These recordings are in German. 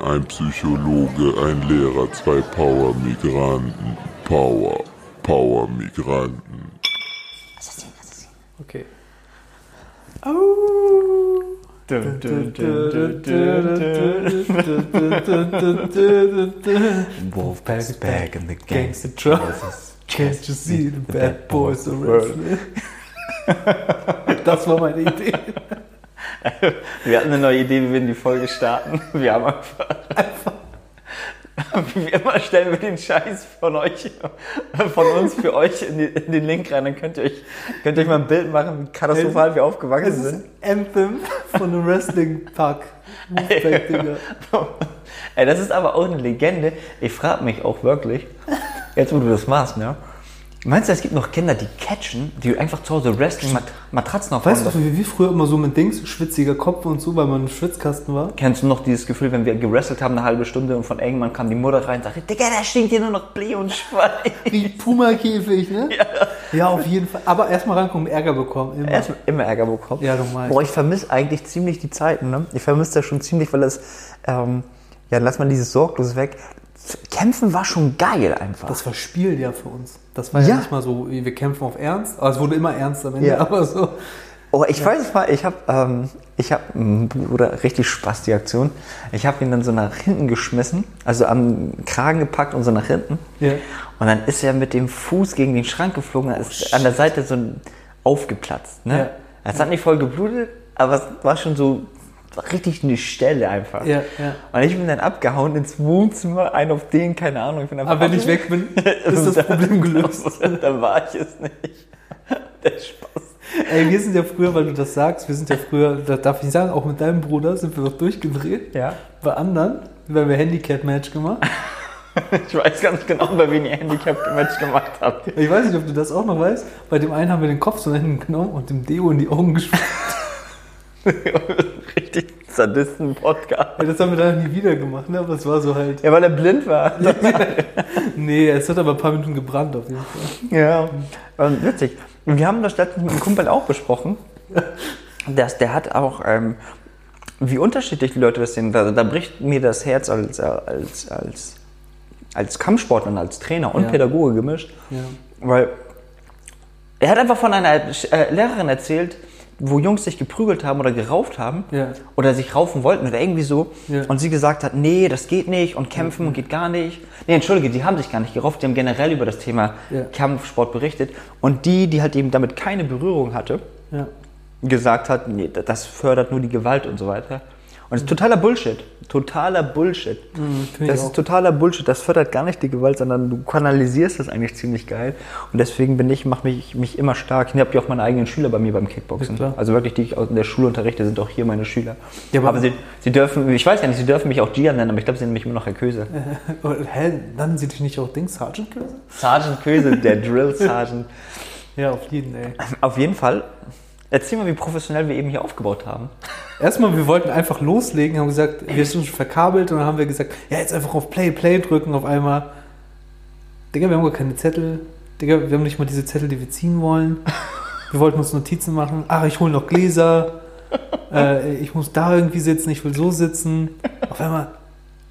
Ein Psychologe, ein Lehrer, zwei Power-Migranten. Power, Power-Migranten. Okay. Oh. Wolfpack is back and the gangster trousers. Can't you see the bad boys are wrestling? Das war meine Idee. Wir hatten eine neue Idee, wie wir in die Folge starten. Wir haben einfach. Wie immer stellen wir den Scheiß von euch, von uns für euch in, die, in den Link rein. Dann könnt ihr euch, könnt ihr euch mal ein Bild machen, wie katastrophal wir aufgewachsen Es ist sind. Anthem von einem Wrestling-Pack. Digga. Ey, das ist aber auch eine Legende. Ich frage mich auch wirklich, jetzt wo du das machst, ne? Meinst du, es gibt noch Kinder, die catchen, die einfach zu Hause Wrestling-Matratzen aufbauen? Weißt du, wie wir früher immer so mit Dings, schwitziger Kopf und so, weil man im Schwitzkasten war? Kennst du noch dieses Gefühl, wenn wir gewrestelt haben, eine halbe Stunde und von irgendwann kam die Mutter rein und sagte, Digga, da stinkt hier nur noch Blee und Schwein. Wie Puma-Käfig, ne? Ja. ja, auf jeden Fall. Aber erstmal rankommen, Ärger bekommen. Immer. Erst immer Ärger bekommen. Ja, du meinst. Boah, ich vermisse eigentlich ziemlich die Zeiten, ne? Ich vermisse das schon ziemlich, weil das, ähm, ja, lass mal dieses Sorglos weg. Kämpfen war schon geil einfach. Das war Spiel ja für uns. Das war ja, Ja. nicht mal so, wir kämpfen auf Ernst. Aber es wurde immer ernst am Ende. Ja. Aber so. Oh, ich weiß mal, ich habe ähm, ich Bruder, richtig Spaß, die Aktion. Ich habe ihn dann so nach hinten geschmissen, also am Kragen gepackt und so nach hinten. Ja. Und dann ist er mit dem Fuß gegen den Schrank geflogen, da ist an der Seite so aufgeplatzt. Ne? Ja. Es hat nicht voll geblutet, aber es war schon so richtig eine Stelle einfach. Ja, ja. Und ich bin dann abgehauen ins Wohnzimmer, ein auf den, keine Ahnung. Ich bin Aber wenn ich weg bin, ist das Problem gelöst. dann war ich es nicht. Der Spaß. Ey, wir sind ja früher, weil du das sagst, wir sind ja früher, da darf ich sagen, auch mit deinem Bruder sind wir doch durchgedreht. Ja. Bei anderen, weil wir Handicap-Match gemacht. Ich weiß ganz genau, bei wem ihr Handicap-Match gemacht habt. Ich weiß nicht, ob du das auch noch weißt. Bei dem einen haben wir den Kopf so hinten genommen und dem Deo in die Augen gespielt. Richtig Sadisten-Podcast. Ja, das haben wir dann nie wieder gemacht, ne? Aber es war so halt. Ja, weil er blind war. Nee, es hat aber ein paar Minuten gebrannt auf jeden Fall. Ja, ähm, witzig. Und wir haben das letztens mit einem Kumpel auch besprochen. Dass der hat auch, ähm, wie unterschiedlich die Leute das sehen. Da, da bricht mir das Herz als, äh, als, als, als Kampfsportler und als Trainer und Ja. Pädagoge gemischt. Ja. Weil er hat einfach von einer äh, Lehrerin erzählt, wo Jungs sich geprügelt haben oder gerauft haben Ja. oder sich raufen wollten oder irgendwie so. Ja. Und sie gesagt hat, nee, das geht nicht und kämpfen geht gar nicht. Nee, entschuldige, die haben sich gar nicht gerauft, die haben generell über das Thema Ja. Kampfsport berichtet. Und die, die halt eben damit keine Berührung hatte, Ja. gesagt hat, nee, das fördert nur die Gewalt und so weiter. Und das ist totaler Bullshit. Totaler Bullshit. ich das auch. ist totaler Bullshit. Das fördert gar nicht die Gewalt, sondern du kanalisierst das eigentlich ziemlich geil. Und deswegen bin ich, mache mich, mich immer stark. Ich habe ja auch meine eigenen Schüler bei mir beim Kickboxen. Also wirklich, die ich aus der Schule unterrichte, sind auch hier meine Schüler. Ja, aber- aber sie, sie dürfen, ich weiß ja nicht, sie dürfen mich auch Gian nennen, aber ich glaube, sie nennen mich immer noch Herr Köse. Hä, dann sie dich nicht auch Dings, Sergeant Köse? Sergeant Köse, der Drill Sergeant. Ja, auf jeden, ey. Auf jeden Fall. Erzähl mal, wie professionell wir eben hier aufgebaut haben. Erstmal, wir wollten einfach loslegen, haben gesagt, wir sind schon verkabelt und dann haben wir gesagt, ja, jetzt einfach auf Play, Play drücken auf einmal. Digga, wir haben gar keine Zettel. Digga, wir haben nicht mal diese Zettel, die wir ziehen wollen. Wir wollten uns Notizen machen. Ach, ich hole noch Gläser. Äh, ich muss da irgendwie sitzen, ich will so sitzen. Auf einmal,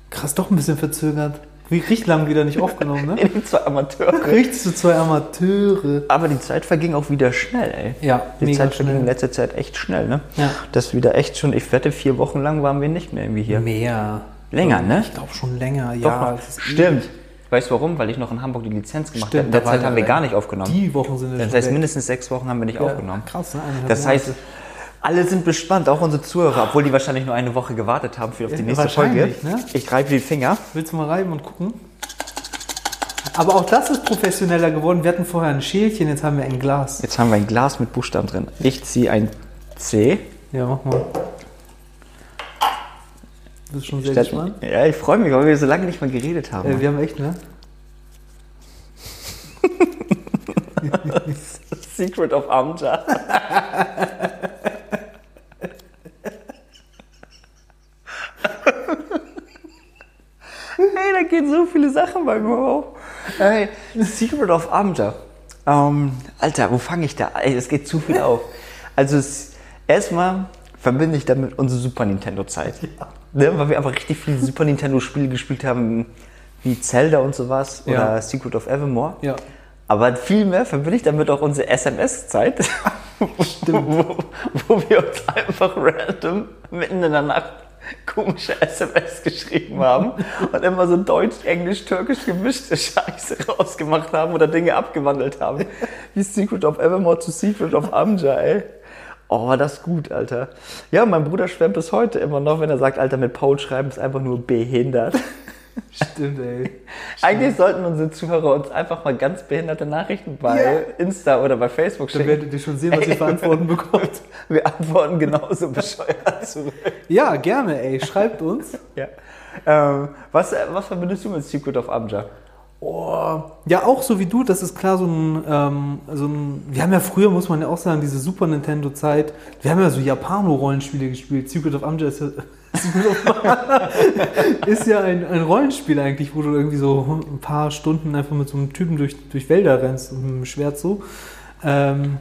krass, doch ein bisschen verzögert. Wie richtig lang wieder nicht aufgenommen, ne? Die zwei Amateure. Richtig zu zwei Amateure. Aber die Zeit verging auch wieder schnell, ey. Ja, Die mega Zeit verging in letzter Zeit echt schnell, ne? Ja. Das ist wieder echt schon, ich wette, vier Wochen lang waren wir nicht mehr irgendwie hier. Mehr. Länger, ne? Ich glaube schon länger, Doch, ja. das ist Stimmt. Weißt du warum? Weil ich noch in Hamburg die Lizenz gemacht Stimmt, habe. In der war Zeit haben wir ja- gar nicht aufgenommen. Die Wochen sind das schon heißt, weg. mindestens sechs Wochen haben wir nicht Ja, aufgenommen. Krass, ne? Eineinhalb Das heißt, Monate. Alle sind gespannt, auch unsere Zuhörer, obwohl die wahrscheinlich nur eine Woche gewartet haben für auf die Ja, nächste Folge. ne? Ich reibe die Finger. Willst du mal reiben und gucken? Aber auch das ist professioneller geworden. Wir hatten vorher ein Schälchen, jetzt haben wir ein Glas. Jetzt haben wir ein Glas mit Buchstaben drin. Ich ziehe ein C. Ja, mach mal. Du bist schon sehr Statt- gespannt. Ja, ich freue mich, weil wir so lange nicht mehr geredet haben. Äh, wir haben echt, ne? Secret of Amja. hey, da viele Sachen bei mir auf. Hey, Secret of Amja. Ähm, Alter, wo fange ich da? Ey, es geht zu viel auf. Also erstmal verbinde ich damit unsere Super Nintendo-Zeit. Ne, weil wir einfach richtig viele Super Nintendo-Spiele gespielt haben, wie Zelda und sowas Ja. oder Secret of Evermore. Ja. Aber viel mehr verbinde ich damit auch unsere SMS-Zeit, wo, wo wir uns einfach random mitten in der Nacht komische SMS geschrieben haben und immer so Deutsch, Englisch, Türkisch gemischte Scheiße rausgemacht haben oder Dinge abgewandelt haben. Wie Secret of Evermore zu Secret of Amja, ey. Oh, war das gut, Alter. Ja, mein Bruder schwärmt bis heute immer noch, wenn er sagt, Alter, mit Paul schreiben ist einfach nur behindert. Stimmt, ey. Eigentlich sollten unsere Zuhörer uns einfach mal ganz behinderte Nachrichten bei Insta oder bei Facebook Dann schicken. werdet ihr schon sehen, was ihr für Antworten bekommt. Wir antworten genauso bescheuert zurück. Ja, gerne, ey. Schreibt uns. Ja. Ähm, was, was verbindest du mit Secret of Amja? Oh, ja, auch so wie du, das ist klar so ein, ähm, so ein, wir haben ja früher, muss man ja auch sagen, diese Super Nintendo-Zeit, wir haben ja so Japano-Rollenspiele gespielt, Secret of Amja ist ja, ist ja ein, ein Rollenspiel eigentlich, wo du irgendwie so ein paar Stunden einfach mit so einem Typen durch, durch Wälder rennst und mit einem Schwert so. Ähm,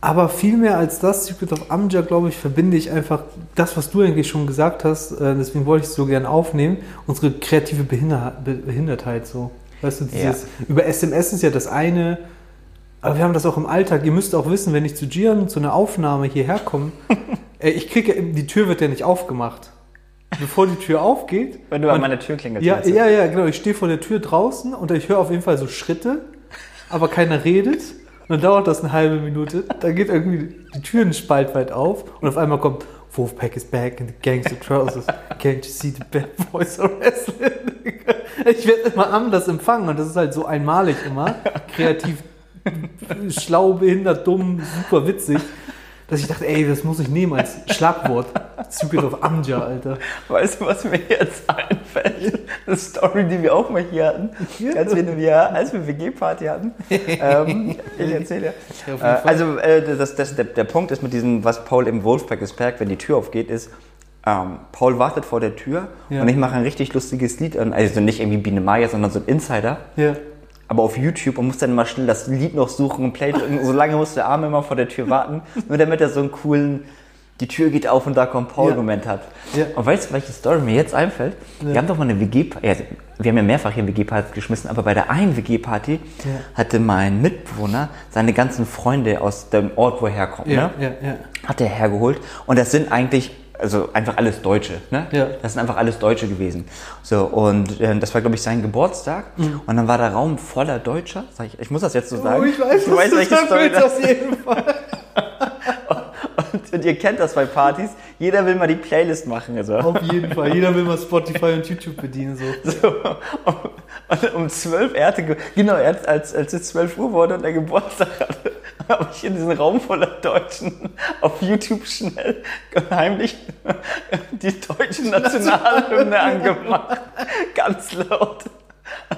aber viel mehr als das, Secret of Amja, glaube ich, verbinde ich einfach das, was du eigentlich schon gesagt hast, äh, deswegen wollte ich es so gern aufnehmen, unsere kreative Behinder Be Behindertheit so. Weißt du, dieses, über SMS ist ja das eine, aber wir haben das auch im Alltag. Ihr müsst auch wissen, wenn ich zu Gian zu einer Aufnahme hierher komme, äh, ich kriege, die Tür wird ja nicht aufgemacht. Bevor die Tür aufgeht, Wenn du an Und- meine Tür klingelst. ja, ja, ja, genau. Ich stehe vor der Tür draußen und ich höre auf jeden Fall so Schritte, aber keiner redet. Und dann dauert das eine halbe Minute. Dann geht irgendwie die Tür einen Spalt weit auf und auf einmal kommt Wolfpack is back in the gangster trousers. Can't you see the bad boys are wrestling? Ich werde immer anders empfangen und das ist halt so einmalig immer. Kreativ, schlau, behindert, dumm, super witzig. Dass ich dachte, ey, das muss ich nehmen als Schlagwort. Secret of Amja, Alter. Weißt du, was mir jetzt einfällt? Eine Story, die wir auch mal hier hatten, als wir, wir, als wir WG-Party hatten. ähm, ich erzähle. Ja, auf Äh, also äh, das, das, der, der Punkt ist mit diesem, was Paul im Wolfpack ist, merkt, wenn die Tür aufgeht, ist, ähm, Paul wartet vor der Tür Ja. und ich mache ein richtig lustiges Lied an. Also nicht irgendwie Biene Maya, sondern so ein Insider. Ja. Aber auf YouTube und muss dann mal schnell das Lied noch suchen und Play drücken. So lange muss der Arm immer vor der Tür warten, nur damit er so einen coolen, die Tür geht auf und da kommt Paul-Moment hat. Ja. Und weißt du, welche Story mir jetzt einfällt? Wir haben doch mal eine WG-Party, ja, wir haben ja mehrfach hier WG-Partys geschmissen, aber bei der einen WG-Party Ja. hatte mein Mitbewohner seine ganzen Freunde aus dem Ort, wo er herkommt, Ja, ne? ja, ja. hat er hergeholt. Und das sind eigentlich, also einfach alles Deutsche, ne? Ja. Das sind einfach alles Deutsche gewesen. So, und äh, das war, glaube ich, sein Geburtstag. Und dann war der Raum voller Deutscher. Sag ich, ich muss das jetzt so sagen. Mhm. Oh, ich weiß, du weißt, welche sagen Story das auf jeden Fall. und, und ihr kennt das bei Partys. Jeder will mal die Playlist machen. Also. Auf jeden Fall. Jeder will mal Spotify und YouTube bedienen. So. So, und um 12 er hatte, ge- genau, als, als es 12 Uhr wurde und er Geburtstag hatte, habe ich in diesen Raum voller Deutschen auf YouTube schnell heimlich die deutsche Nationalhymne angemacht. Ganz laut.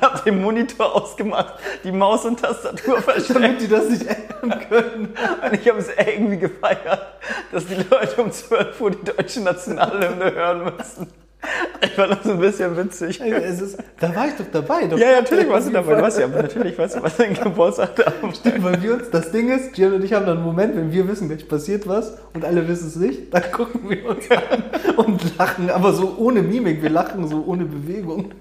Habe den Monitor ausgemacht, die Maus und Tastatur versteckt. Damit die das nicht ändern können. Und ich habe es irgendwie gefeiert, dass die Leute um 12 Uhr die deutsche Nationalhymne hören müssen. Ich fand das ein bisschen witzig. Es ist, da war ich doch dabei. Doch. Ja, natürlich warst du dabei. Du warst ja, aber natürlich weißt du, was dein Geburtstag da Weil wir uns, das Ding ist, Gian und ich haben dann einen Moment, wenn wir wissen, gleich passiert was und alle wissen es nicht, dann gucken wir uns an und lachen, aber so ohne Mimik, wir lachen so ohne Bewegung.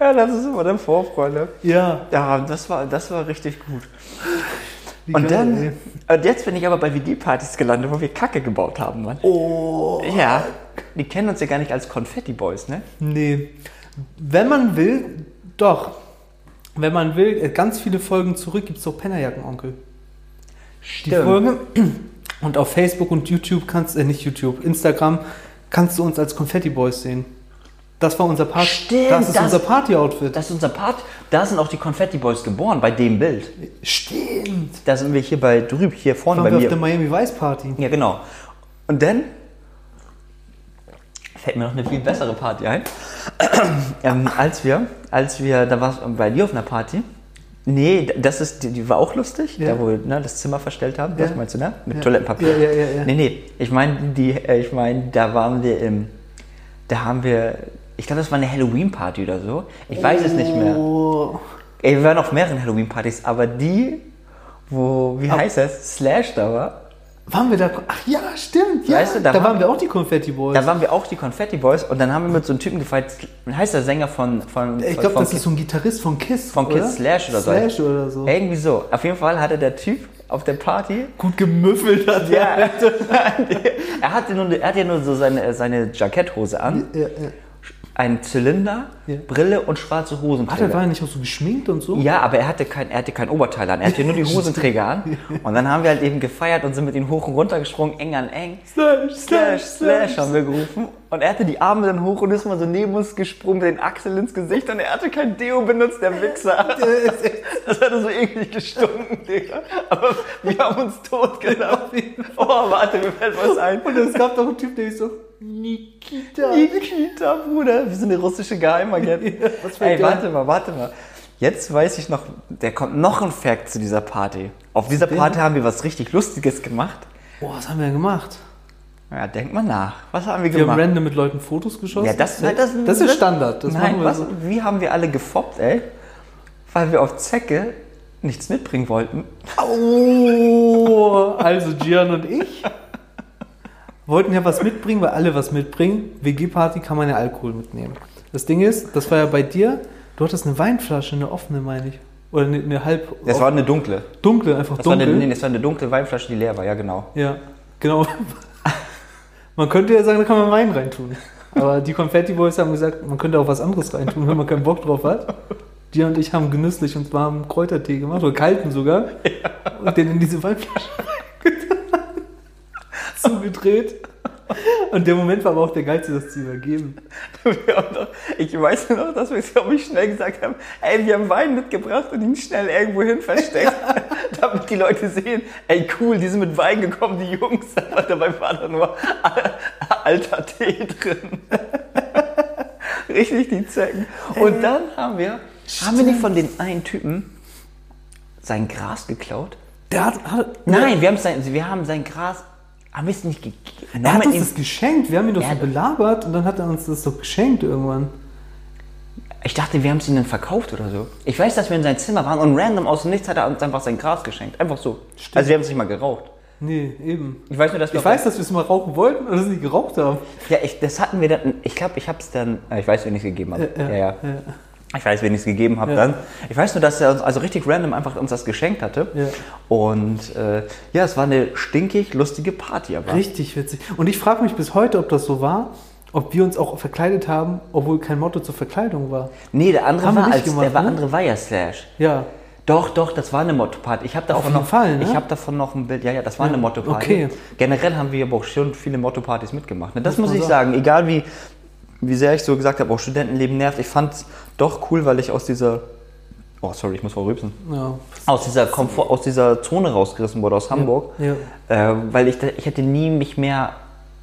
Ja, das ist immer dann Vorfreude. Ja. Ja, das war, das war richtig gut. wie Und geil, dann, ey. und jetzt bin ich aber bei WG-Partys gelandet, wo wir Kacke gebaut haben, Mann. Oh. Ja, die kennen uns ja gar nicht als Konfetti-Boys, ne? Nee. Wenn man will, doch. Wenn man will, äh, ganz viele Folgen zurück gibt es doch Pennerjacken-Onkel. Die Folge. Und auf Facebook und YouTube kannst, äh, nicht YouTube, Instagram, kannst du uns als Confetti Boys sehen. Das war unser Party. Stimmt, das ist das- unser Party-Outfit. Das ist unser Part. Da sind auch die Konfetti-Boys geboren, bei dem Bild. Stimmt. Da sind wir hier bei drüben, hier vorne Waren bei wir auf der mir. Miami Vice Party. Ja, genau. Und dann fällt mir noch eine viel bessere Party ein. ähm, als wir, als wir, da war bei dir auf einer Party. Nee, das ist, die, die war auch lustig, Ja. da wo wir ne, das Zimmer verstellt haben. Ja. Das meinst du, ne? Mit Ja. Toilettenpapier. Ja, ja, ja, ja. Nee, nee, ich meine, die, äh, ich meine, da waren wir im, da haben wir, ich glaube, das war eine Halloween-Party oder so. Ich weiß es nicht mehr. Oh. Ey, wir waren auf mehreren Halloween-Partys, aber die, wo, wie heißt das, Slash da war, Waren wir da? Ach ja, stimmt. Ja, Weißt du, da da, waren waren wir auch die Confetti Boys. Da waren wir auch die Confetti Boys und dann haben wir mit so einem Typen gefeiert, heißt der Sänger von, von, ich glaube, das ist so ein Gitarrist von Kiss. Von oder? Kiss Slash oder so. Slash oder so. Irgendwie so. Auf jeden Fall hatte der Typ auf der Party Gut gemüffelt hat Ja, er. er hatte nur, er hatte ja nur so seine, seine Jacketthose an, Ja, ja. Einen Zylinder, Ja. Brille und schwarze Hosenträger. der war ja nicht auch so geschminkt und so? ja, aber er hatte kein, er hatte kein Oberteil an, er hatte nur die Hosenträger an. Und dann haben wir halt eben gefeiert und sind mit ihm hoch und runter gesprungen, eng an eng. Slash, Slash, Slash haben wir gerufen. Und er hatte die Arme dann hoch und ist mal so neben uns gesprungen mit den Achseln ins Gesicht und er hatte kein Deo benutzt, der Wichser. Das hatte so eklig gestunken, Digga. Aber wir haben uns tot gelacht. Oh, warte, mir fällt was ein. Und es gab doch einen Typ, der ist so, Nikita. Nikita, Bruder. Wir sind eine russische Geheimagent. was für Ey, ein warte mal, warte mal. Jetzt weiß ich noch, der kommt noch ein Fact zu dieser Party. Auf dieser? Party haben wir was richtig Lustiges gemacht. Boah, was haben wir denn gemacht? Ja, denk mal nach. Was haben wir Wir haben gemacht? random mit Leuten Fotos geschossen. Ja, das, nein, das, das ist Standard. Das nein, machen wir was, so. wie haben wir alle gefoppt, ey? Weil wir auf Zecke nichts mitbringen wollten. Oh, also Gian und ich wollten ja was mitbringen, weil alle was mitbringen. WG-Party kann man ja Alkohol mitnehmen. Das Ding ist, das war ja bei dir, du hattest eine Weinflasche, eine offene, meine ich. Oder eine, eine halb Das war eine dunkle. dunkle, einfach Das war, dunkel. eine, nee, das war eine dunkle Weinflasche, die leer war, ja genau. Ja, genau. Man könnte ja sagen, da kann man Wein reintun. Aber die Confetti Boys haben gesagt, man könnte auch was anderes reintun, wenn man keinen Bock drauf hat. Die und ich haben genüsslich und warmen Kräutertee gemacht, oder kalten sogar. Und den in diese Weinflasche zugedreht. Und der Moment war aber auch der geilste, das zu übergeben. Ich weiß noch, dass wir es, glaube ich, schnell gesagt haben, ey, wir haben Wein mitgebracht und ihn schnell irgendwo hin versteckt, damit die Leute sehen, ey, cool, die sind mit Wein gekommen, die Jungs, aber dabei war da nur alter Tee drin. Richtig die Zecken. Und dann haben wir, haben wir nicht von den einen Typen sein Gras geklaut? Der hat, hat, Nein, wir haben sein, wir haben sein Gras, haben wir es nicht gegeben? er hat Haben uns ihm- das geschenkt. Wir haben ihn doch Ja, so belabert und dann hat er uns das doch geschenkt irgendwann. Ich dachte, wir haben es ihnen verkauft oder so. Ich weiß, dass wir in sein Zimmer waren und random aus dem Nichts hat er uns einfach sein Gras geschenkt. Einfach so. Also wir haben es nicht mal geraucht. Nee, eben. Ich weiß nur, dass wir Ich weiß, dass wir es mal rauchen wollten und es nicht geraucht haben. Ja, ich, das hatten wir dann. Ich glaube, ich habe es dann. äh, Ich weiß, wen ich es gegeben habe. Ja, Ja, ja, ja. Ich weiß, wen ich es gegeben habe Ja. dann. Ich weiß nur, dass er uns also richtig random einfach uns das geschenkt hatte. Ja. Und äh, ja, es war eine stinkig lustige Party. Aber Richtig witzig. Und ich frage mich bis heute, ob das so war, ob wir uns auch verkleidet haben, obwohl kein Motto zur Verkleidung war. nee, der andere Haben war nicht als gemacht, der war ne? andere war ja Slash. Ja. Doch, doch, das war eine Motto-Party. Ich habe davon jeden noch, Fall, ne? ich habe davon noch ein Bild. Ja, ja, das war eine Motto-Party. okay. Generell haben wir aber auch schon viele Motto-Partys mitgemacht. Ne? Das Muss muss, ich sagen. Egal wie, wie sehr ich so gesagt habe, auch Studentenleben nervt. Ich fand es doch cool, weil ich aus dieser, oh sorry, ich muss mal rübsen, ja. aus dieser Komfort, aus dieser Zone rausgerissen wurde aus Hamburg, Ja. Äh, weil ich, ich hätte nie mich mehr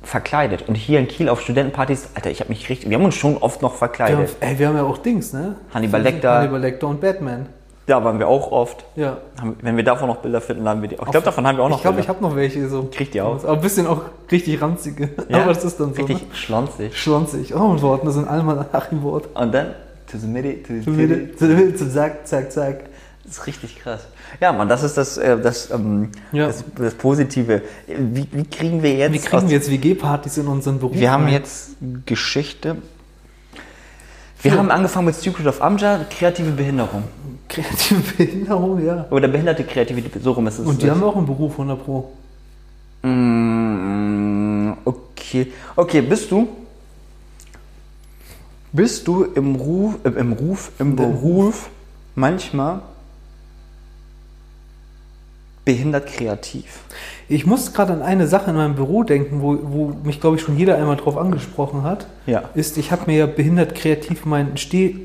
verkleidet. Und hier in Kiel auf Studentenpartys, Alter, ich habe mich richtig, wir haben uns schon oft noch Wir verkleidet. haben, ey, wir haben ja auch Dings, ne? Hannibal Lecter. Hannibal Lecter und Batman. Da waren wir auch oft. Ja. Haben- Wenn wir davon noch Bilder finden, laden wir die. Ich glaube, davon haben wir auch noch Ich glaube, ich habe noch welche so. Kriegt die auch. Aber ein bisschen auch richtig ranzige. Ja, Aber das ist dann so. Richtig Ne? schlonzig. Schlonzig. Oh, ein Wort. Das sind alle mal Achim-Wort. Und dann to the Mitte, to the Mitte. Mitte, zum Mitte, zum Zack, zack, zack. Das ist richtig krass. Ja, Mann, das ist das, äh, das, ähm, Ja. das, das Positive. Wie, wie kriegen wir jetzt. Wie kriegen wir jetzt WG-Partys in unseren Beruf? Wir haben jetzt Geschichte. Wir haben angefangen mit Secret of Amja, kreative Behinderung. Kreative Behinderung, ja. Oder behinderte Kreativität, so rum ist es. Und die haben auch einen Beruf, 100 Pro. Mm, Okay. Okay, bist du. Bist du im Ruf, äh, im Ruf, im Beruf manchmal behindert kreativ? Ich muss gerade an eine Sache in meinem Büro denken, wo, wo mich, glaube ich, schon jeder einmal drauf angesprochen hat. Ja. Ist, ich habe mir ja behindert kreativ meinen Steh,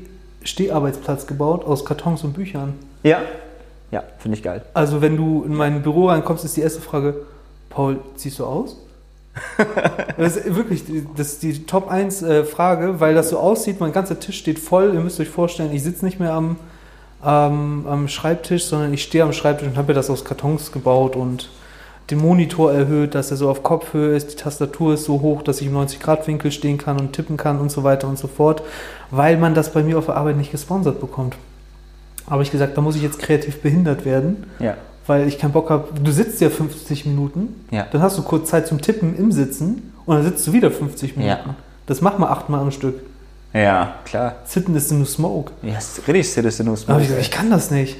Steharbeitsplatz gebaut aus Kartons und Büchern. Ja. Ja, finde ich geil. Also, wenn du in mein Büro reinkommst, ist die erste Frage: Paul, ziehst du aus? das ist wirklich das ist die Top 1 äh, Frage, weil das so aussieht, mein ganzer Tisch steht voll. Ihr müsst euch vorstellen, ich sitze nicht mehr am, am, am Schreibtisch, sondern ich stehe am Schreibtisch und habe mir das aus Kartons gebaut und den Monitor erhöht, dass er so auf Kopfhöhe ist, die Tastatur ist so hoch, dass ich im 90-Grad-Winkel stehen kann und tippen kann und so weiter und so fort, weil man das bei mir auf der Arbeit nicht gesponsert bekommt. Habe ich gesagt, da muss ich jetzt kreativ behindert werden Ja. weil ich keinen Bock habe. Du sitzt ja 50 Minuten, Ja. dann hast du kurz Zeit zum Tippen im Sitzen und dann sitzt du wieder 50 Minuten. Ja. Das macht man achtmal am Stück. Ja, klar. Sitten ist nur Smoke. Ja, ist richtig Citizen Da habe ich ich kann das nicht.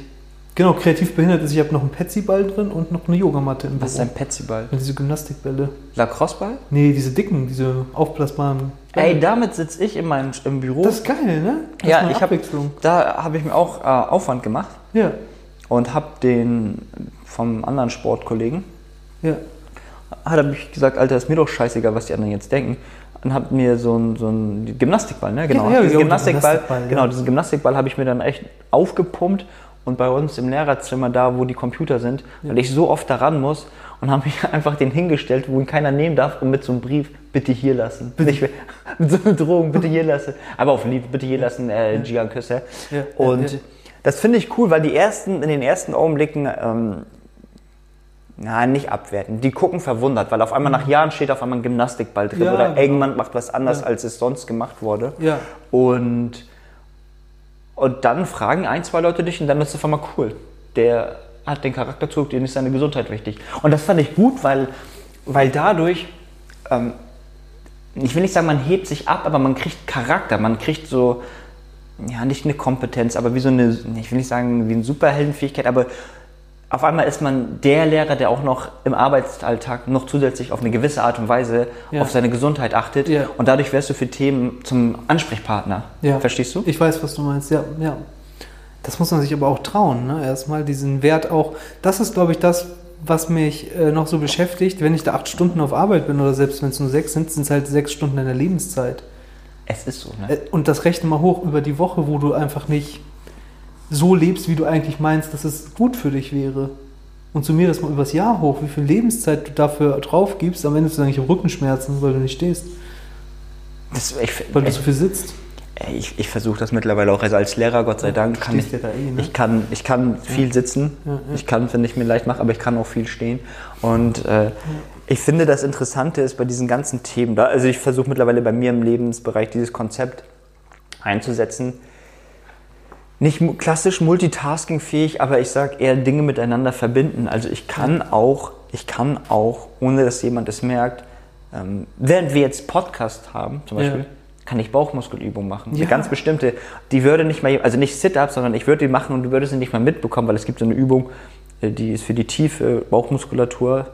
Genau, kreativ behindert ist, ich habe noch einen Petsy-Ball drin und noch eine Yogamatte im Was ist Büro. ein Petsyball? Diese Gymnastikbälle. Lacrosseball? Nee, diese dicken, diese aufblasbaren. Bälle. Ey, damit sitze ich in meinem, im Büro. das ist geil, ne? Das ja, ich habe da habe ich mir auch äh, Aufwand gemacht Ja, und habe den vom anderen Sportkollegen ja. hat er mich gesagt, Alter, ist mir doch scheißegal, was die anderen jetzt denken. Und hab mir so ein, so ein Gymnastikball, ne? Genau. Ja, ja, diesen ja, Gymnastikball, Gymnastikball, ja. genau, diesen Gymnastikball habe ich mir dann echt aufgepumpt und bei uns im Lehrerzimmer da, wo die Computer sind, weil ich so oft daran muss und habe mich einfach den hingestellt, wo ihn keiner nehmen darf und mit so einem Brief, bitte hier lassen. Nicht, mit so einer Drohung, bitte hier lassen. Aber auf Liebe, bitte hier lassen, äh, Gian Küsse. Ja, ja, und ja. das finde ich cool, weil die ersten, in den ersten Augenblicken, ähm, na, nicht abwerten. Die gucken verwundert, weil auf einmal nach Jahren steht auf einmal ein Gymnastikball drin Ja, oder genau. irgendjemand macht was anders, Ja. als es sonst gemacht wurde. Ja. Und, und dann fragen ein, zwei Leute dich und dann ist es auf einmal cool. Der hat den Charakterzug, dem ist seine Gesundheit wichtig. Und das fand ich gut, weil, weil dadurch, ähm, ich will nicht sagen, man hebt sich ab, aber man kriegt Charakter, man kriegt so, ja, nicht eine Kompetenz, aber wie so eine, ich will nicht sagen, wie eine Superheldenfähigkeit, aber auf einmal ist man der Lehrer, der auch noch im Arbeitsalltag noch zusätzlich auf eine gewisse Art und Weise Ja. auf seine Gesundheit achtet. Ja. Und dadurch wirst du für Themen zum Ansprechpartner. Ja. Verstehst du? Ich weiß, was du meinst, ja, ja. Das muss man sich aber auch trauen, ne? Erstmal diesen Wert auch. Das ist, glaube ich, das, was mich äh, noch so beschäftigt. Wenn ich da acht Stunden auf Arbeit bin oder selbst wenn es nur sechs sind, sind es halt sechs Stunden deiner Lebenszeit. Es ist so, ne? Äh, Und das rechne mal hoch über die Woche, wo du einfach nicht so lebst, wie du eigentlich meinst, dass es gut für dich wäre. Und zu mir das mal übers Jahr hoch, wie viel Lebenszeit du dafür drauf gibst. Am Ende hast du eigentlich Rückenschmerzen, weil du nicht stehst, Das, ich weil du ich, so viel sitzt. ich, ich versuche das mittlerweile auch. Also als Lehrer, Gott sei Dank, kann ich, ja da eh, ne? ich, kann, ich kann viel sitzen. Ja, ja. Ich kann, wenn ich mir leicht mache, aber ich kann auch viel stehen. Und äh, ich finde, das Interessante ist bei diesen ganzen Themen da, also ich versuche mittlerweile bei mir im Lebensbereich dieses Konzept einzusetzen. Nicht klassisch multitaskingfähig, aber ich sage eher Dinge miteinander verbinden. Also ich kann auch, ich kann auch, ohne dass jemand es merkt, ähm, während wir jetzt Podcast haben, zum Ja. Beispiel, kann ich Bauchmuskelübungen machen. Ja. Eine ganz bestimmte, die würde nicht mal, also nicht Sit-Ups, sondern ich würde die machen und du würdest sie nicht mal mitbekommen, weil es gibt so eine Übung, äh, die ist für die tiefe Bauchmuskulatur.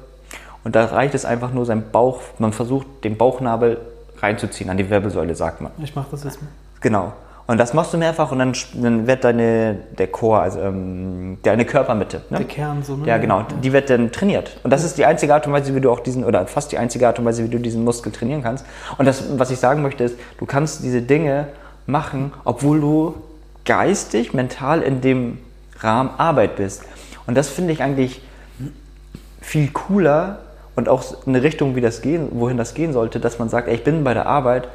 Und da reicht es einfach nur, sein Bauch, man versucht, den Bauchnabel reinzuziehen, an die Wirbelsäule, sagt man. Ich mache das jetzt mal. Genau. Und das machst du mehrfach und dann, dann wird deine, der Chor, also ähm, deine Körpermitte, ne? Der Kern so, ne? Ja, genau. Die wird dann trainiert. Und das ist die einzige Art und Weise, wie du auch diesen, oder fast die einzige Art und Weise, wie du diesen Muskel trainieren kannst. Und das, was ich sagen möchte, ist, du kannst diese Dinge machen, obwohl du geistig, mental in dem Rahmen Arbeit bist. Und das finde ich eigentlich viel cooler und auch eine Richtung, wie das gehen, wohin das gehen sollte, dass man sagt, ey, ich bin bei der Arbeit,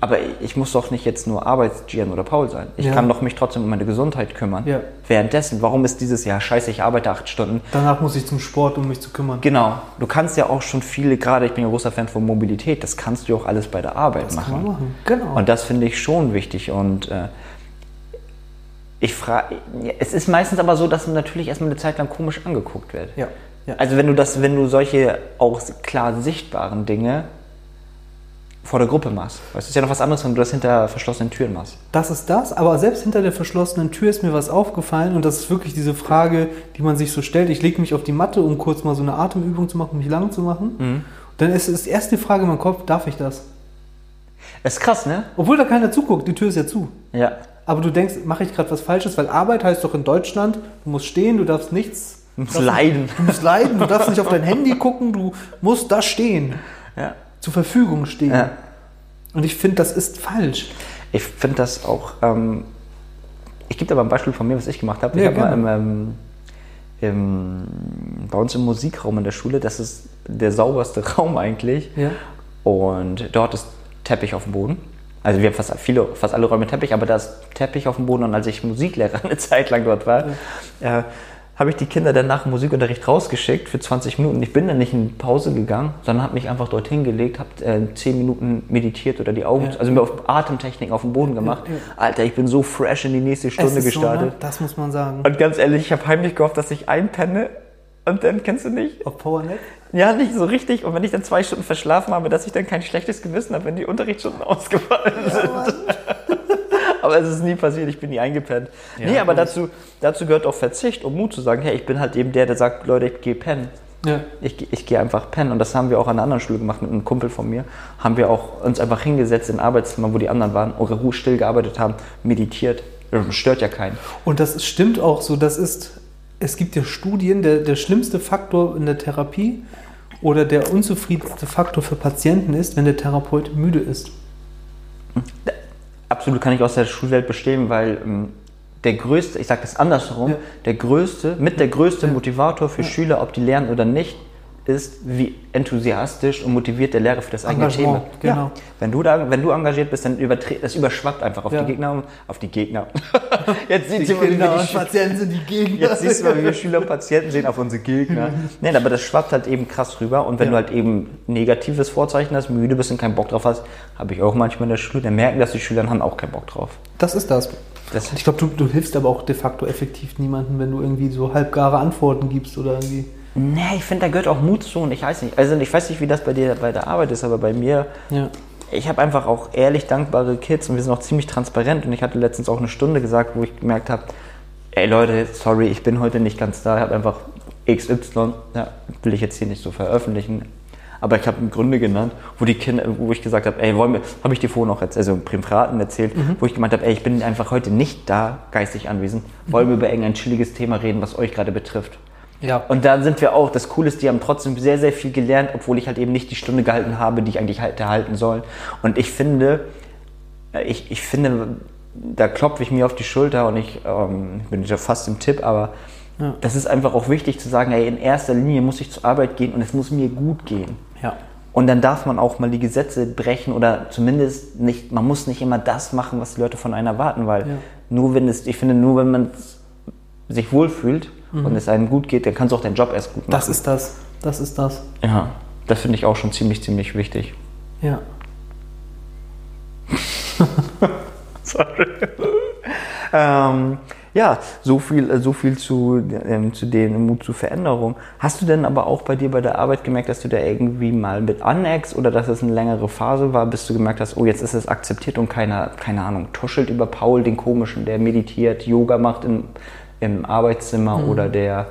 aber ich muss doch nicht jetzt nur Arbeits-Gian oder Paul sein. Ich Ja. kann doch mich trotzdem um meine Gesundheit kümmern. Ja. Währenddessen, warum ist dieses Jahr scheiße, ich arbeite acht Stunden? Danach muss ich zum Sport, um mich zu kümmern. Genau, du kannst ja auch schon viele, gerade ich bin ja großer Fan von Mobilität, das kannst du ja auch alles bei der Arbeit Das machen. kann man machen. Genau. Und das finde ich schon wichtig. Und äh, ich frage, es ist meistens aber so, dass man natürlich erstmal eine Zeit lang komisch angeguckt wird. ja. Ja. Also wenn du das, wenn du solche auch klar sichtbaren Dinge vor der Gruppe machst. Weißt, du, es ist ja noch was anderes, wenn du das hinter verschlossenen Türen machst. Das ist das, aber selbst hinter der verschlossenen Tür ist mir was aufgefallen und das ist wirklich diese Frage, die man sich so stellt. Ich lege mich auf die Matte, um kurz mal so eine Atemübung zu machen, um mich lang zu machen. Mhm. Dann ist es erst die Frage in meinem Kopf, darf ich das? Das ist krass, ne? Obwohl da keiner zuguckt, die Tür ist ja zu. Ja. Aber du denkst, mache ich gerade was Falsches? Weil Arbeit heißt doch in Deutschland, du musst stehen, du darfst nichts. Du musst leiden. Du musst leiden, du darfst nicht auf dein Handy gucken, du musst da stehen, Ja. zur Verfügung stehen. ja. Und ich finde, das ist falsch. Ich finde das auch. Ähm, ich gebe dir aber ein Beispiel von mir, was ich gemacht habe. Ja, ich habe mal im, ähm, im, bei uns im Musikraum in der Schule, das ist der sauberste Raum eigentlich. Ja. Und dort ist Teppich auf dem Boden. Also wir haben fast viele, fast alle Räume Teppich, aber da ist Teppich auf dem Boden. Und als ich Musiklehrer eine Zeit lang dort war, äh, habe ich die Kinder dann nach dem Musikunterricht rausgeschickt für 20 Minuten. Ich bin dann nicht in Pause gegangen, sondern habe mich einfach dorthin gelegt, habe äh, 10 Minuten meditiert oder die Augen, Ja. also mir auf Atemtechniken auf dem Boden gemacht. Ja, ja. Alter, ich bin so fresh in die nächste Stunde gestartet. So, ne? Das muss man sagen. Und ganz ehrlich, ich habe heimlich gehofft, dass ich einpenne Und dann kennst du nicht? Auf PowerNet? Ja, nicht so richtig. Und wenn ich dann zwei Stunden verschlafen habe, dass ich dann kein schlechtes Gewissen habe, wenn die Unterrichtsstunden ausgefallen sind. Aber es ist nie passiert, ich bin nie eingepennt. nee, aber dazu, dazu gehört auch Verzicht und Mut zu sagen, hey, ich bin halt eben der, der sagt, Leute, ich gehe pennen. Ja. Ich, ich gehe einfach pennen. Und das haben wir auch an einer anderen Schule gemacht mit einem Kumpel von mir. Haben wir auch uns einfach hingesetzt in ein Arbeitszimmer, wo die anderen waren, oder ruhig still gearbeitet haben, meditiert. Das stört ja keinen. Und das stimmt auch so. Das ist, es gibt ja Studien, der, der schlimmste Faktor in der Therapie oder der unzufriedenste Faktor für Patienten ist, wenn der Therapeut müde ist. Absolut kann ich aus der Schulwelt bestehen, weil ähm, der größte, ich sage das andersherum, Ja. der größte, mit der größte Motivator für Schüler, ob die lernen oder nicht, ist, wie enthusiastisch und motiviert der Lehrer für das eigene Thema. Genau. Ja. Wenn, du da, wenn du engagiert bist, dann übertre das überschwappt einfach auf Ja. die Gegner, auf die Gegner. Jetzt sieht wir die Schü- Patienten sind die Gegner. Jetzt siehst du mal, wie wir Schüler und Patienten sehen auf unsere Gegner. Nein, aber das schwappt halt eben krass rüber. Und wenn Ja. du halt eben negatives Vorzeichen hast, müde bist und keinen Bock drauf hast, habe ich auch manchmal in der Schule, dann merken das die Schüler und haben auch keinen Bock drauf. Das ist das. Das- Und ich glaube, du, du hilfst aber auch de facto effektiv niemandem, wenn du irgendwie so halbgare Antworten gibst oder irgendwie. Nee, ich finde, da gehört auch Mut zu und ich weiß nicht. Also ich weiß nicht, wie das bei dir bei der Arbeit ist, aber bei mir, Ja. ich habe einfach auch ehrlich dankbare Kids und wir sind auch ziemlich transparent und ich hatte letztens auch eine Stunde gesagt, wo ich gemerkt habe, ey Leute, sorry, ich bin heute nicht ganz da, ich habe einfach XY, ja, will ich jetzt hier nicht so veröffentlichen, aber ich habe Gründe genannt, wo die Kinder, wo ich gesagt habe, ey, wollen wir, habe ich dir vorhin auch erzählt, also im Privaten erzählt, wo ich gemeint habe, ey, ich bin einfach heute nicht da, geistig anwesend, wollen wir über irgendein chilliges Thema reden, was euch gerade betrifft. Ja. Und da sind wir auch, das Coole ist, die haben trotzdem sehr, sehr viel gelernt, obwohl ich halt eben nicht die Stunde gehalten habe, die ich eigentlich hätte halten sollen. Und ich finde, äh, ich, ich finde, da klopfe ich mir auf die Schulter und ich ähm, bin ja fast im Tipp, aber Ja. das ist einfach auch wichtig zu sagen, ey, in erster Linie muss ich zur Arbeit gehen und es muss mir gut gehen. Ja. Und dann darf man auch mal die Gesetze brechen oder zumindest nicht, man muss nicht immer das machen, was die Leute von einem erwarten, weil Ja. nur wenn es, ich finde, nur wenn man sich wohlfühlt und es einem gut geht, dann kannst du auch deinen Job erst gut machen. Das ist das. Das ist das. ja, das finde ich auch schon ziemlich, ziemlich wichtig. Ja. Ähm, ja, so viel, äh, so viel zu, ähm, zu dem Mut zur Veränderung. Hast du denn aber auch bei dir bei der Arbeit gemerkt, dass du da irgendwie mal mit aneckst oder dass es eine längere Phase war, bis du gemerkt hast, oh, jetzt ist es akzeptiert und keiner, keine Ahnung, tuschelt über Paul, den komischen, der meditiert, Yoga macht im, im Arbeitszimmer oder der,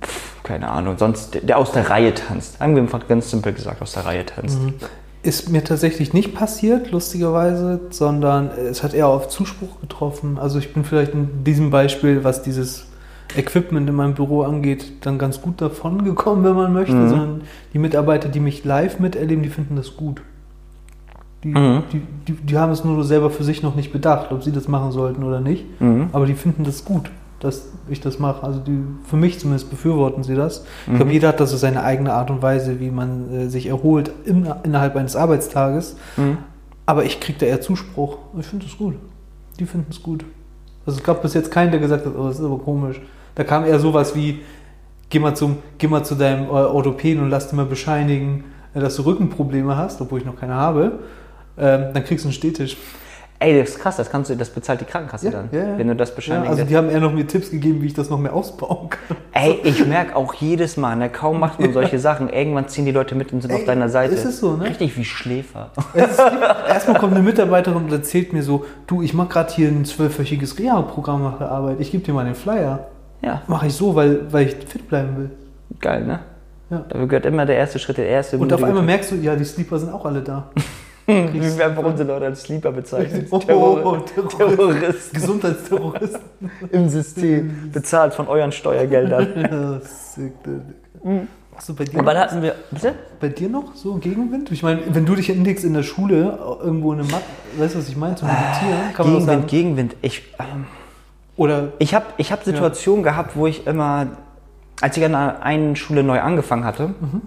pf, keine Ahnung, sonst, der, aus der Reihe tanzt. Einfach ganz simpel gesagt, aus der Reihe tanzt. Ist mir tatsächlich nicht passiert, lustigerweise, sondern es hat eher auf Zuspruch getroffen. Also ich bin vielleicht in diesem Beispiel, was dieses Equipment in meinem Büro angeht, dann ganz gut davon gekommen, wenn man möchte. Mhm. Sondern die Mitarbeiter, die mich live miterleben, die finden das gut. Die, Mhm. die, die, die haben es nur selber für sich noch nicht bedacht, ob sie das machen sollten oder nicht. Mhm. Aber die finden das gut, dass ich das mache. Also die, für mich zumindest befürworten sie das. Ich Mhm. glaube, jeder hat da so seine eigene Art und Weise, wie man äh, sich erholt in, innerhalb eines Arbeitstages. Mhm. Aber ich kriege da eher Zuspruch. Ich finde es gut. Die finden es gut. Also es gab bis jetzt keinen, der gesagt hat, oh, das ist aber komisch. Da kam eher sowas wie, geh mal, zum, geh mal zu deinem äh, Orthopäden und lass dir mal bescheinigen, äh, dass du Rückenprobleme hast, obwohl ich noch keine habe. Ähm, dann kriegst du einen Stehtisch. Ey, das ist krass, das kannst du, das bezahlt die Krankenkasse Ja, dann, ja, ja. wenn du das Ja, bescheinigst. also die haben eher noch mir Tipps gegeben, wie ich das noch mehr ausbauen kann. Ey, ich merke auch jedes Mal, ne, kaum macht man solche Sachen, irgendwann ziehen die Leute mit und sind Ey, auf deiner Seite. ist es so, ne? Richtig wie Schläfer. Erstmal kommt eine Mitarbeiterin und erzählt mir so, du, ich mache gerade hier ein zwölfwöchiges Reha-Programm nach der Arbeit. Ich gebe dir mal den Flyer. Ja, Mache ich so, weil, weil ich fit bleiben will. geil, ne? Ja. Dafür gehört immer der erste Schritt, der erste. Und auf einmal merkst du, ja, die Sleeper sind auch alle da. wie wir einfach unsere Leute als Sleeper bezeichnen. Oh, Terror Terrorist. Terroristen Gesundheitsterroristen. im System, bezahlt von euren Steuergeldern. Ja. Hast du bei dir, Aber da hatten wir, bitte? bei dir noch so Gegenwind? Ich meine, wenn du dich indexst in der Schule, irgendwo in einem Mat, weißt du, was ich meine, zum Meditieren, kann man Gegenwind, sagen. Gegenwind. Ich, ähm, Oder Ich habe ich hab Situationen gehabt, wo ich immer, als ich an einer einen Schule neu angefangen hatte, Mhm.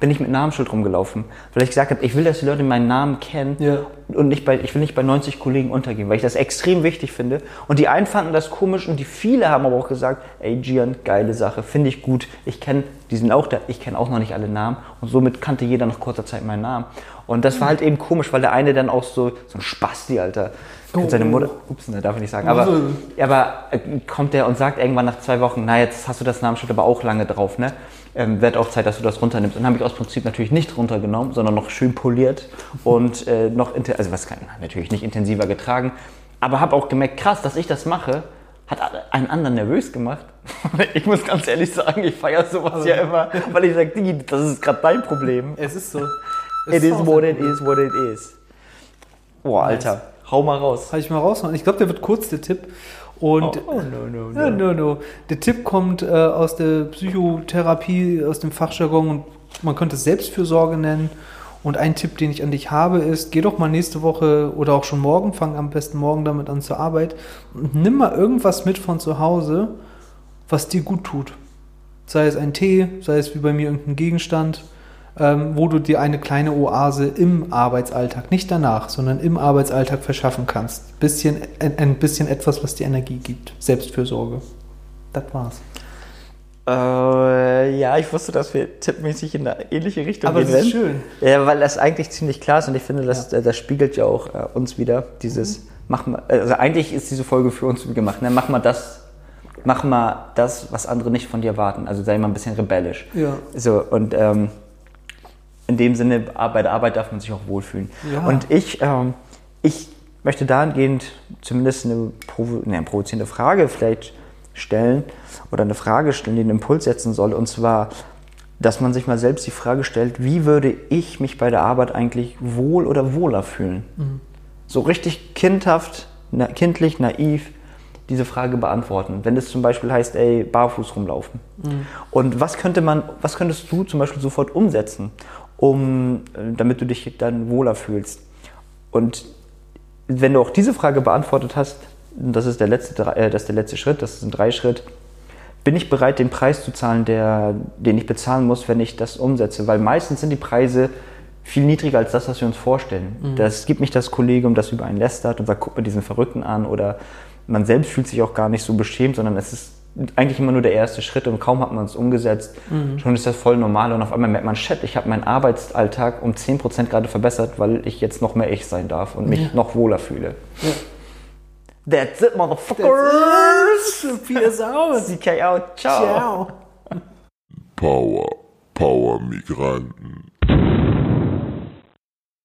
Bin ich mit Namensschild rumgelaufen. Weil ich gesagt habe, ich will, dass die Leute meinen Namen kennen Ja. und nicht bei, ich will nicht bei 90 Kollegen untergehen, weil ich das extrem wichtig finde. Und die einen fanden das komisch und die viele haben aber auch gesagt, ey Gian, geile Sache, finde ich gut. Ich kenne, die sind auch da, ich kenne auch noch nicht alle Namen und somit kannte jeder nach kurzer Zeit meinen Namen. Und das war halt eben komisch, weil der eine dann auch so, so ein Spasti, Alter. Oh, seine Mutter, ups, ne, darf ich nicht sagen. Aber, Oh. aber äh, kommt der und sagt irgendwann nach zwei Wochen, na, jetzt hast du das Namensschild aber auch lange drauf, ne? Ähm, wird auch Zeit, dass du das runternimmst. Und dann habe ich aus Prinzip natürlich nicht runtergenommen, sondern noch schön poliert und äh, noch, also was kann, natürlich nicht intensiver getragen. Aber habe auch gemerkt, krass, dass ich das mache, hat einen anderen nervös gemacht. Ich muss ganz ehrlich sagen, ich feiere sowas ja immer, weil ich sage, Digi, das ist gerade dein Problem. Es ist so. It is what it is, what it is. Boah, Alter, hau mal raus. Habe ich mal rausmachen. Ich glaube, der wird kurz, der Tipp. Und Oh, no, no, Ja, no, no. Der Tipp kommt äh, aus der Psychotherapie, aus dem Fachjargon und man könnte es Selbstfürsorge nennen. Und ein Tipp, den ich an dich habe, ist, geh doch mal nächste Woche oder auch schon morgen, fang am besten morgen damit an zur Arbeit und nimm mal irgendwas mit von zu Hause, was dir gut tut. Sei es ein Tee, sei es wie bei mir irgendein Gegenstand, ähm, wo du dir eine kleine Oase im Arbeitsalltag, nicht danach, sondern im Arbeitsalltag verschaffen kannst. Bisschen, ein, ein bisschen etwas, was dir Energie gibt. Selbstfürsorge. Das war's. Äh, ja, ich wusste, dass wir tippmäßig in eine ähnliche Richtung Aber gehen das ist schön. Ja, weil das eigentlich ziemlich klar ist und ich finde, das, äh, das spiegelt ja auch äh, uns wieder. Dieses, mach mal, also eigentlich ist diese Folge für uns gemacht. Ne? Mach mal das, mach mal das, was andere nicht von dir erwarten. Also sei mal ein bisschen rebellisch. Ja. So, und ähm, in dem Sinne, bei der Arbeit darf man sich auch wohlfühlen. Ja. Und ich, ähm, ich möchte dahingehend zumindest eine, provo ne, eine provozierende Frage vielleicht stellen oder eine Frage stellen, die einen Impuls setzen soll. Und zwar, dass man sich mal selbst die Frage stellt, wie würde ich mich bei der Arbeit eigentlich wohl oder wohler fühlen? So richtig kindhaft, na, kindlich, naiv diese Frage beantworten. Wenn es zum Beispiel heißt, ey, barfuß rumlaufen. Und was könnte man, was könntest du zum Beispiel sofort umsetzen, um, äh, damit du dich dann wohler fühlst? Und wenn du auch diese Frage beantwortet hast, das ist der letzte, äh, das ist der letzte Schritt, das ist ein Dreischritt, bin ich bereit, den Preis zu zahlen, der, den ich bezahlen muss, wenn ich das umsetze? Weil meistens sind die Preise viel niedriger als das, was wir uns vorstellen. Das gibt nicht das Kollegium, das über einen lästert und sagt, guck mal diesen Verrückten an oder man selbst fühlt sich auch gar nicht so beschämt, sondern es ist eigentlich immer nur der erste Schritt und kaum hat man es umgesetzt, schon ist das voll normal und auf einmal merkt man, shit, ich habe meinen Arbeitsalltag um 10% gerade verbessert, weil ich jetzt noch mehr ich sein darf und mich noch wohler fühle. That's it, motherfuckers! Peace out. CK out, ciao. Ciao. Power, Power Migranten.